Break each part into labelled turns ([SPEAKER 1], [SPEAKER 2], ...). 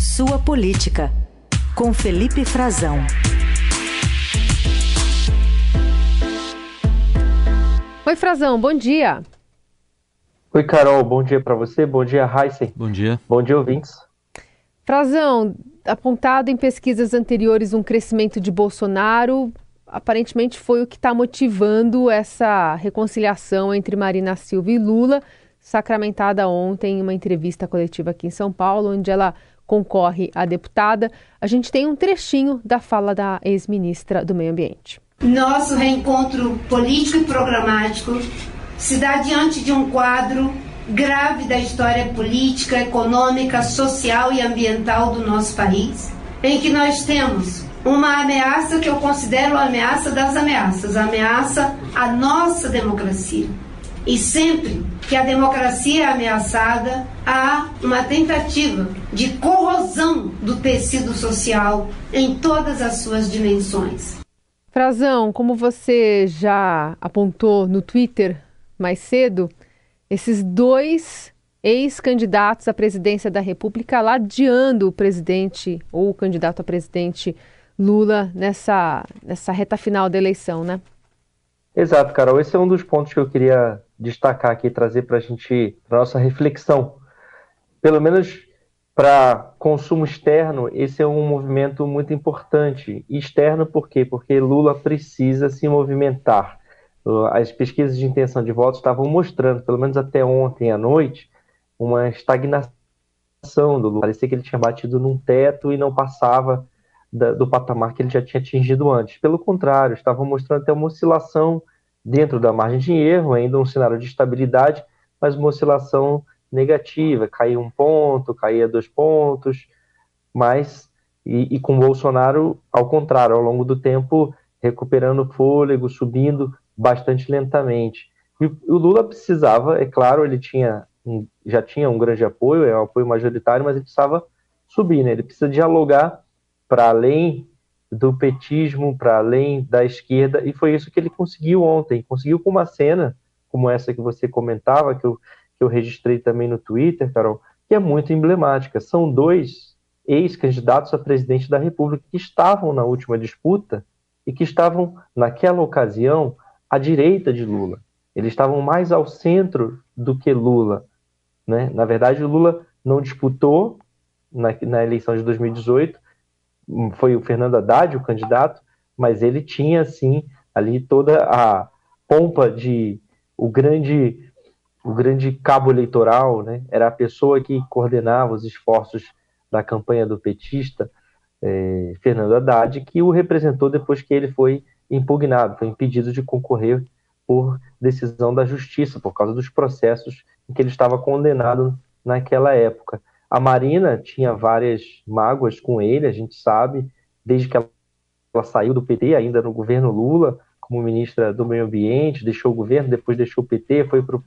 [SPEAKER 1] Sua Política, com Felipe Frazão.
[SPEAKER 2] Oi, Frazão, bom dia.
[SPEAKER 3] Oi, Carol, bom dia para você, bom dia, Heisen.
[SPEAKER 4] Bom dia.
[SPEAKER 3] Bom dia, ouvintes.
[SPEAKER 2] Frazão, apontado em pesquisas anteriores um crescimento de Bolsonaro, aparentemente foi o que está motivando essa reconciliação entre Marina Silva e Lula, sacramentada ontem em uma entrevista coletiva aqui em São Paulo, onde ela concorre a deputada. A gente tem um trechinho da fala da ex-ministra do Meio Ambiente.
[SPEAKER 5] Nosso reencontro político e programático se dá diante de um quadro grave da história política, econômica, social e ambiental do nosso país, em que nós temos uma ameaça que eu considero a ameaça das ameaças, a ameaça à nossa democracia. E sempre que a democracia é ameaçada, há uma tentativa de corrosão do tecido social em todas as suas dimensões.
[SPEAKER 2] Frazão, como você já apontou no Twitter mais cedo, esses dois ex-candidatos à presidência da República ladeando o presidente ou o candidato a presidente Lula nessa, nessa reta final da eleição, né?
[SPEAKER 3] Exato, Carol. Esse é um dos pontos que eu queria destacar aqui, trazer para a gente, para nossa reflexão. Pelo menos para consumo externo, esse é um movimento muito importante. Externo por quê? Porque Lula precisa se movimentar. As pesquisas de intenção de voto estavam mostrando, pelo menos até ontem à noite, uma estagnação do Lula. Parecia que ele tinha batido num teto e não passava da, do patamar que ele já tinha atingido antes. Pelo contrário, estavam mostrando até uma oscilação dentro da margem de erro, ainda um cenário de estabilidade, mas uma oscilação negativa, caía um ponto, caía dois pontos, mas e, e com Bolsonaro ao contrário, ao longo do tempo recuperando fôlego, subindo bastante lentamente. E o Lula precisava, é claro, ele tinha já tinha um grande apoio, é um apoio majoritário, mas ele precisava subir, né? Ele precisa dialogar para além do petismo, para além da esquerda, e foi isso que ele conseguiu ontem. Conseguiu com uma cena como essa que você comentava, que eu, que eu registrei também no Twitter, Carol, que é muito emblemática. São dois ex-candidatos a presidente da República que estavam na última disputa e que estavam, naquela ocasião, à direita de Lula. Eles estavam mais ao centro do que Lula. Né? Na verdade, Lula não disputou na, na eleição de 2018, foi o Fernando Haddad o candidato, mas ele tinha, assim, ali toda a pompa de o grande o grande cabo eleitoral, né? Era a pessoa que coordenava os esforços da campanha do petista, eh, Fernando Haddad, que o representou depois que ele foi impugnado, foi impedido de concorrer por decisão da justiça, por causa dos processos em que ele estava condenado naquela época. A Marina tinha várias mágoas com ele, a gente sabe, desde que ela, ela saiu do PT, ainda no governo Lula, como ministra do Meio Ambiente, deixou o governo, depois deixou o PT, foi para o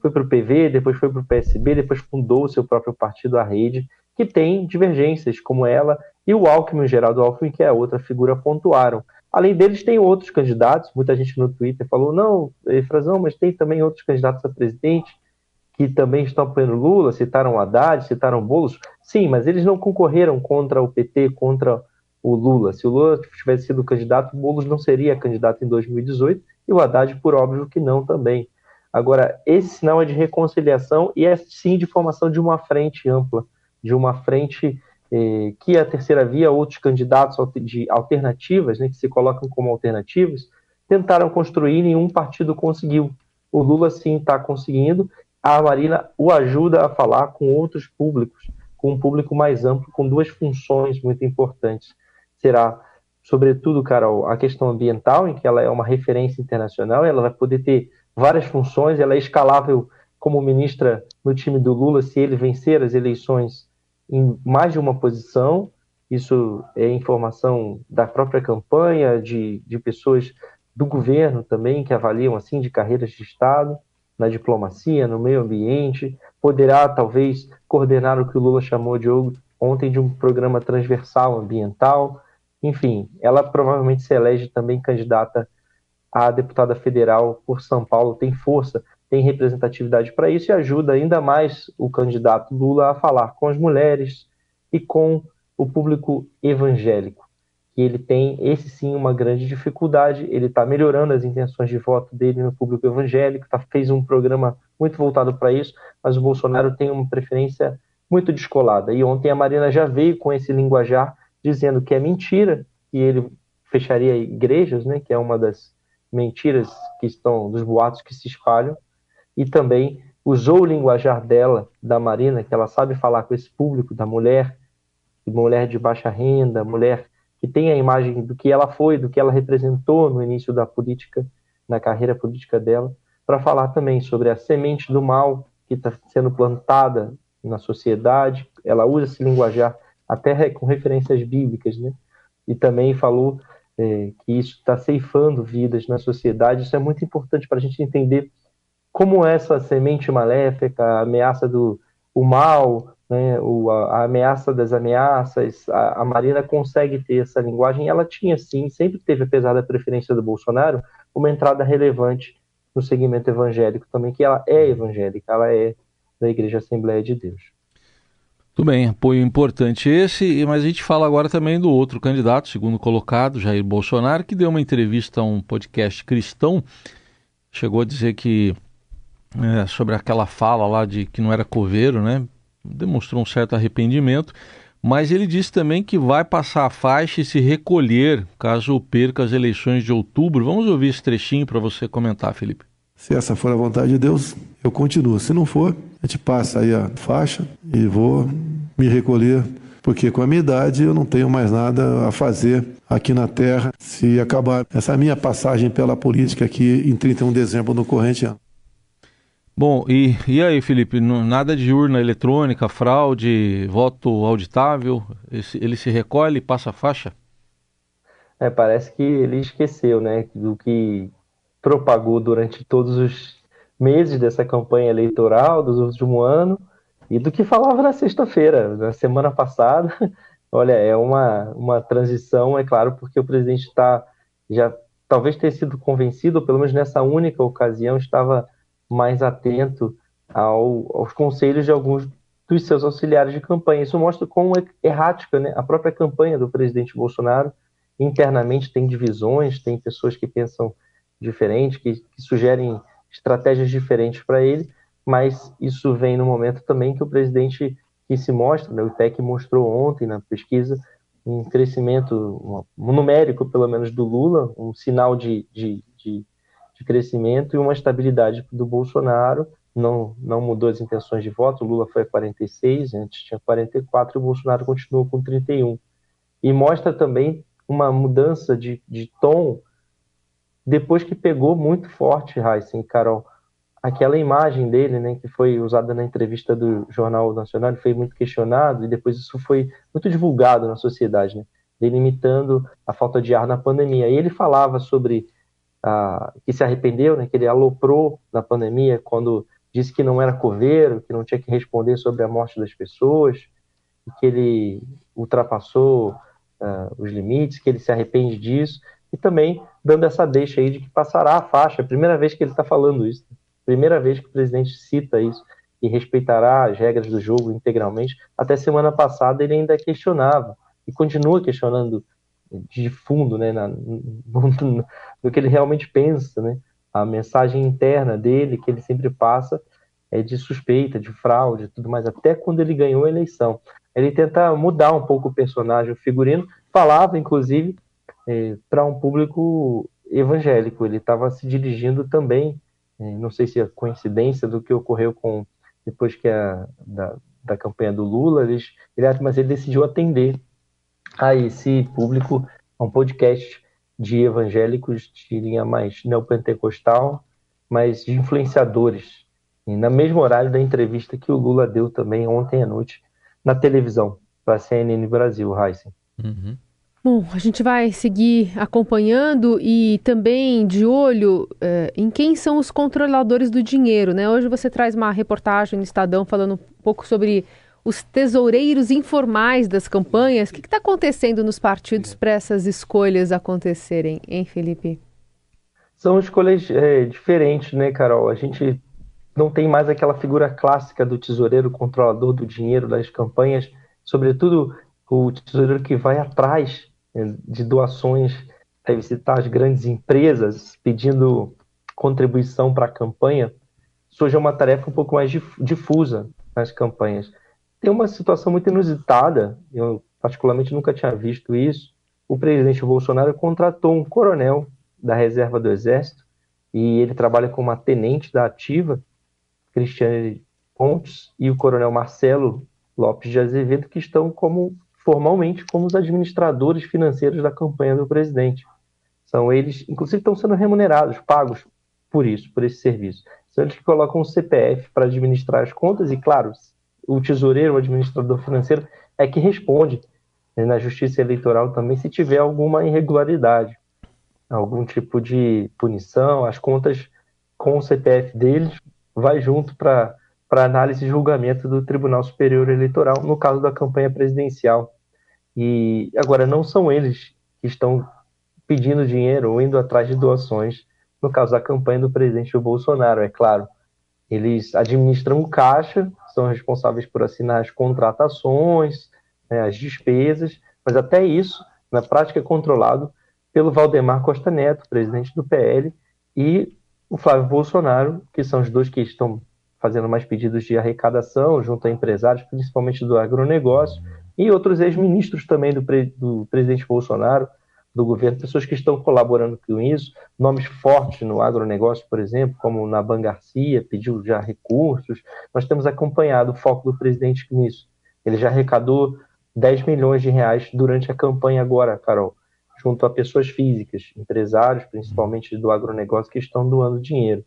[SPEAKER 3] foi o PV, depois foi para o PSB, depois fundou o seu próprio partido, a Rede, que tem divergências, como ela e o Alckmin, Geraldo Alckmin, que é outra figura, pontuaram. Além deles, tem outros candidatos, muita gente no Twitter falou, não, Frazão, mas tem também outros candidatos a presidente, que também estão apoiando Lula, citaram Haddad, citaram Boulos, sim, mas eles não concorreram contra o PT, contra o Lula. Se o Lula tivesse sido candidato, o Boulos não seria candidato em 2018 e o Haddad, por óbvio, que não também. Agora, esse sinal é de reconciliação e é sim de formação de uma frente ampla, de uma frente eh, que a terceira via, outros candidatos de alternativas, né, que se colocam como alternativas, tentaram construir e nenhum partido conseguiu. O Lula sim está conseguindo a Marina o ajuda a falar com outros públicos, com um público mais amplo, com duas funções muito importantes. Será, sobretudo, Carol, a questão ambiental, em que ela é uma referência internacional, ela vai poder ter várias funções, ela é escalável como ministra no time do Lula se ele vencer as eleições em mais de uma posição. Isso é informação da própria campanha, de, de pessoas do governo também que avaliam assim de carreiras de Estado na diplomacia, no meio ambiente, poderá talvez coordenar o que o Lula chamou de ontem de um programa transversal ambiental. Enfim, ela provavelmente se elege também candidata a deputada federal por São Paulo, tem força, tem representatividade para isso e ajuda ainda mais o candidato Lula a falar com as mulheres e com o público evangélico, que ele tem, esse sim, uma grande dificuldade. Ele está melhorando as intenções de voto dele no público evangélico, tá, fez um programa muito voltado para isso, mas o Bolsonaro tem uma preferência muito descolada. E ontem a Marina já veio com esse linguajar dizendo que é mentira que ele fecharia igrejas, né, que é uma das mentiras que estão dos boatos que se espalham, e também usou o linguajar dela, da Marina, que ela sabe falar com esse público da mulher, mulher de baixa renda, mulher que tem a imagem do que ela foi, do que ela representou no início da política, na carreira política dela, para falar também sobre a semente do mal que está sendo plantada na sociedade. Ela usa esse linguajar até com referências bíblicas, né? E também falou é, que isso está ceifando vidas na sociedade. Isso é muito importante para a gente entender como essa semente maléfica, a ameaça do o mal, né, o, a, a, ameaça das ameaças, a, a, Marina consegue ter essa linguagem. Ela tinha, sim, sempre teve, apesar da preferência do Bolsonaro, uma entrada relevante no segmento evangélico também, que ela é evangélica, ela é da Igreja Assembleia de Deus.
[SPEAKER 4] Tudo bem, apoio importante esse, mas a gente fala agora também do outro candidato, segundo colocado, Jair Bolsonaro, que deu uma entrevista a um podcast cristão, chegou a dizer que é, sobre aquela fala lá de que não era coveiro, né? Demonstrou um certo arrependimento, mas ele disse também que vai passar a faixa e se recolher caso perca as eleições de outubro. Vamos ouvir esse trechinho para você comentar, Felipe.
[SPEAKER 6] Se essa for a vontade de Deus, eu continuo. Se não for, a gente passa aí a faixa e vou me recolher, porque com a minha idade eu não tenho mais nada a fazer aqui na Terra se acabar essa minha passagem pela política aqui em 31 de dezembro do corrente ano.
[SPEAKER 4] Bom, e, e aí, Felipe? Nada de urna eletrônica, fraude, voto auditável? Ele se recolhe e passa a faixa?
[SPEAKER 3] É, parece que ele esqueceu, né, do que propagou durante todos os meses dessa campanha eleitoral dos últimos ano e do que falava na sexta-feira, na semana passada. Olha, é uma, uma transição, é claro, porque o presidente está já talvez tenha sido convencido, pelo menos nessa única ocasião estava mais atento ao, aos conselhos de alguns dos seus auxiliares de campanha. Isso mostra como é errática né? a própria campanha do presidente Bolsonaro. Internamente tem divisões, tem pessoas que pensam diferente, que, que sugerem estratégias diferentes para ele, mas isso vem no momento também que o presidente que se mostra, né, o IPEC mostrou ontem na pesquisa, um crescimento um numérico, pelo menos, do Lula, um sinal de, de, de, de crescimento e uma estabilidade do Bolsonaro. Não, não mudou as intenções de voto, o Lula foi a 46, antes tinha 44 e o Bolsonaro continuou com 31. E mostra também uma mudança de, de tom depois que pegou muito forte, Heisen, Carol, aquela imagem dele, né, que foi usada na entrevista do Jornal Nacional, foi muito questionado e depois isso foi muito divulgado na sociedade, né, delimitando a falta de ar na pandemia. E ele falava sobre que se arrependeu, né, que ele aloprou na pandemia quando disse que não era coveiro, que não tinha que responder sobre a morte das pessoas, que ele ultrapassou ah, os limites, que ele se arrepende disso e também dando essa deixa aí de que passará a faixa. É a primeira vez que ele está falando isso. Primeira vez que o presidente cita isso e respeitará as regras do jogo integralmente. Até semana passada ele ainda questionava e continua questionando de fundo, né, na, no, no, que ele realmente pensa, né? A mensagem interna dele que ele sempre passa é de suspeita, de fraude, tudo mais. Até quando ele ganhou a eleição, ele tenta mudar um pouco o personagem, o figurino. Falava, inclusive, é, para um público evangélico. Ele estava se dirigindo também, é, não sei se é coincidência do que ocorreu com depois que a, da, da campanha do Lula, eles, ele, mas ele decidiu atender a esse público, a um podcast de evangélicos de linha mais neopentecostal, mas de influenciadores. E na mesmo horário da entrevista que o Lula deu também ontem à noite na televisão, para a CNN Brasil, Heisen.
[SPEAKER 2] Uhum. Bom, a gente vai seguir acompanhando e também de olho eh, em quem são os controladores do dinheiro, né? Hoje você traz uma reportagem no Estadão falando um pouco sobre os tesoureiros informais das campanhas. O que está acontecendo nos partidos para essas escolhas acontecerem, hein, Felipe?
[SPEAKER 3] São escolhas é, diferentes, né, Carol? A gente não tem mais aquela figura clássica do tesoureiro controlador do dinheiro das campanhas sobretudo o tesoureiro que vai atrás né, de doações para visitar as grandes empresas pedindo contribuição para a campanha, surge uma tarefa um pouco mais difusa nas campanhas. Tem uma situação muito inusitada, eu particularmente nunca tinha visto isso. O presidente Bolsonaro contratou um coronel da reserva do Exército e ele trabalha como uma tenente da ativa, Cristiane Pontes, e o coronel Marcelo Lopes de Azevedo, que estão como formalmente como os administradores financeiros da campanha do presidente. São eles, inclusive, estão sendo remunerados, pagos por isso, por esse serviço. São eles que colocam o CPF para administrar as contas e, claro, o tesoureiro, o administrador financeiro, é que responde né, na justiça eleitoral também se tiver alguma irregularidade, algum tipo de punição, as contas com o CPF deles vai junto para análise e julgamento do Tribunal Superior Eleitoral, no caso da campanha presidencial. E agora não são eles que estão pedindo dinheiro ou indo atrás de doações, no caso da campanha do presidente Bolsonaro, é claro. Eles administram o caixa, são responsáveis por assinar as contratações, né, as despesas, mas até isso, na prática, é controlado pelo Valdemar Costa Neto, presidente do PL, e o Flávio Bolsonaro, que são os dois que estão fazendo mais pedidos de arrecadação junto a empresários, principalmente do agronegócio, e outros ex-ministros também do, pre do presidente Bolsonaro, do governo, pessoas que estão colaborando com isso, nomes fortes no agronegócio, por exemplo, como Naban Garcia, pediu já recursos. Nós temos acompanhado o foco do presidente nisso. Ele já arrecadou 10 milhões de reais durante a campanha agora, Carol, junto a pessoas físicas, empresários, principalmente do agronegócio, que estão doando dinheiro.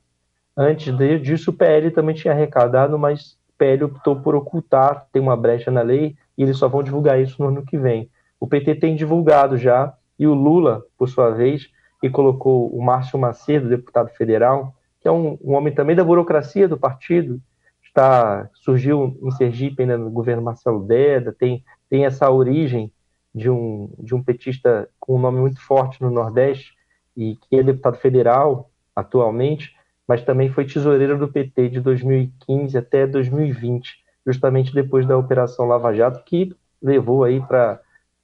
[SPEAKER 3] Antes disso, o PL também tinha arrecadado, mas o PL optou por ocultar, tem uma brecha na lei, e eles só vão divulgar isso no ano que vem. O PT tem divulgado já e o Lula, por sua vez, que colocou o Márcio Macedo, deputado federal, que é um, um homem também da burocracia do partido, está surgiu em Sergipe ainda no governo Marcelo Deda, tem, tem essa origem de um, de um petista com um nome muito forte no Nordeste e que é deputado federal atualmente, mas também foi tesoureiro do PT de 2015 até 2020, justamente depois da Operação Lava Jato, que levou aí para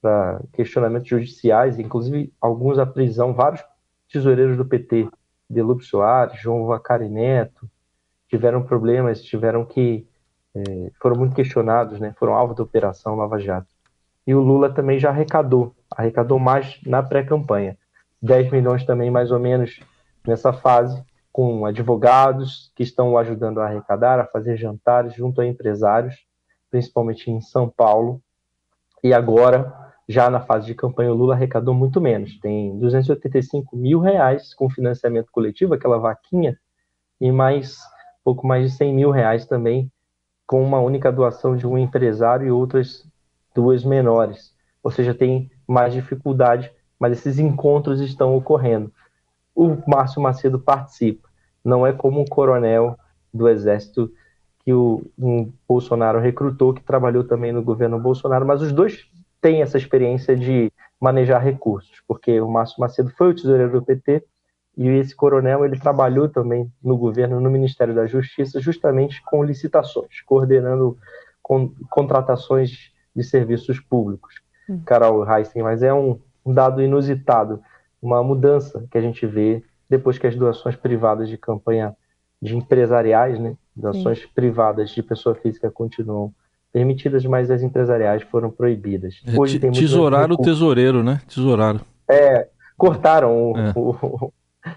[SPEAKER 3] para questionamentos judiciais, inclusive alguns à prisão, vários tesoureiros do PT, Delúbio Soares, João Vacari Neto, tiveram problemas, tiveram que é, foram muito questionados, né? Foram alvo da operação Lava Jato. E o Lula também já arrecadou, arrecadou mais na pré-campanha, 10 milhões também mais ou menos nessa fase, com advogados que estão o ajudando a arrecadar, a fazer jantares junto a empresários, principalmente em São Paulo. E agora já na fase de campanha, o Lula arrecadou muito menos. Tem 285 mil reais com financiamento coletivo, aquela vaquinha, e mais pouco mais de 100 mil reais também com uma única doação de um empresário e outras duas menores. Ou seja, tem mais dificuldade, mas esses encontros estão ocorrendo. O Márcio Macedo participa. Não é como um coronel do Exército que o um Bolsonaro recrutou, que trabalhou também no governo Bolsonaro, mas os dois tem essa experiência de manejar recursos, porque o Márcio Macedo foi o tesoureiro do PT e esse coronel ele trabalhou também no governo, no Ministério da Justiça, justamente com licitações, coordenando con contratações de serviços públicos. Hum. Carol Heissen, mas é um, um dado inusitado, uma mudança que a gente vê depois que as doações privadas de campanha de empresariais, né, doações Sim. privadas de pessoa física continuam permitidas, mas as empresariais foram proibidas.
[SPEAKER 4] É, Hoje tem Tesouraram o tesoureiro, né? Tesouraram.
[SPEAKER 3] É, cortaram o, é. o,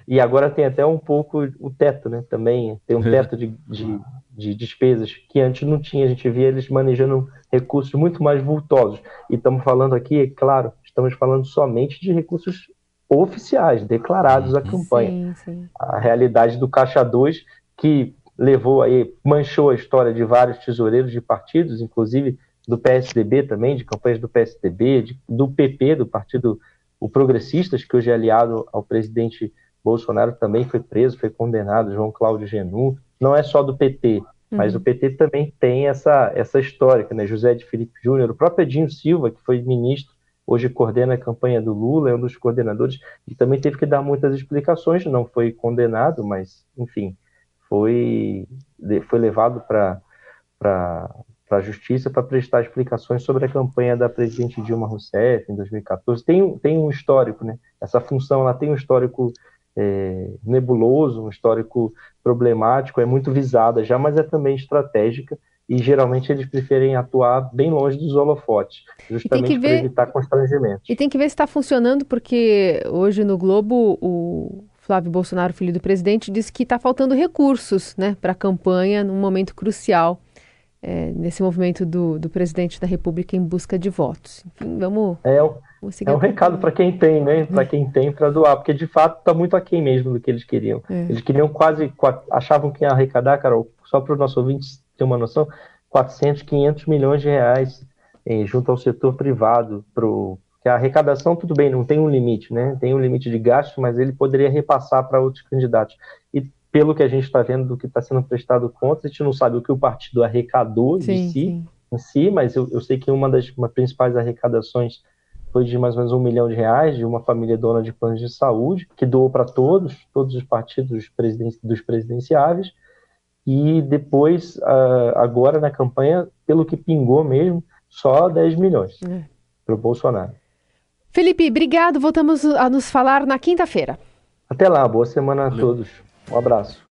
[SPEAKER 3] e agora tem até um pouco o teto, né? Também tem um é. teto de, de, de, despesas que antes não tinha. A gente via eles manejando recursos muito mais vultosos. E estamos falando aqui, é claro, estamos falando somente de recursos oficiais, declarados à campanha. Sim, sim. A realidade do Caixa 2, que levou aí, manchou a história de vários tesoureiros de partidos, inclusive do PSDB também, de campanhas do PSDB, de, do PP, do Partido o Progressistas, que hoje é aliado ao presidente Bolsonaro, também foi preso, foi condenado, João Cláudio Genu. Não é só do PT, mas uhum. o PT também tem essa, essa histórica, né? José de Felipe Júnior, o próprio Edinho Silva, que foi ministro, hoje coordena a campanha do Lula, é um dos coordenadores, e também teve que dar muitas explicações, não foi condenado, mas, enfim, foi, foi levado para a justiça para prestar explicações sobre a campanha da presidente Dilma Rousseff em 2014. Tem, tem um histórico, né? Essa função ela tem um histórico é, nebuloso, um histórico problemático, é muito visada já, mas é também estratégica e geralmente eles preferem atuar bem longe dos holofotes, justamente para evitar constrangimentos.
[SPEAKER 2] E tem que ver se está funcionando, porque hoje no Globo o Flávio Bolsonaro, filho do presidente, disse que está faltando recursos né, para a campanha num momento crucial. É, nesse movimento do, do presidente da República em busca de votos. Enfim, vamos.
[SPEAKER 3] É, é um recado para quem tem, né? Para quem tem para doar, porque de fato está muito aquém mesmo do que eles queriam. É. Eles queriam quase, achavam que ia arrecadar, Carol, só para os nossos ouvintes ter uma noção, 400, 500 milhões de reais eh, junto ao setor privado, pro, que a arrecadação, tudo bem, não tem um limite, né? Tem um limite de gasto, mas ele poderia repassar para outros candidatos. E pelo que a gente está vendo do que está sendo prestado conta, a gente não sabe o que o partido arrecadou sim, de si, sim. em si, mas eu, eu, sei que uma das uma principais arrecadações foi de mais ou menos um milhão de reais de uma família dona de planos de saúde, que doou para todos, todos os partidos dos presidenciáveis, e depois, agora na campanha, pelo que pingou mesmo, só 10 milhões é. para o Bolsonaro.
[SPEAKER 2] Felipe, obrigado. Voltamos a nos falar na quinta-feira.
[SPEAKER 3] Até lá, boa semana a todos. Um abraço.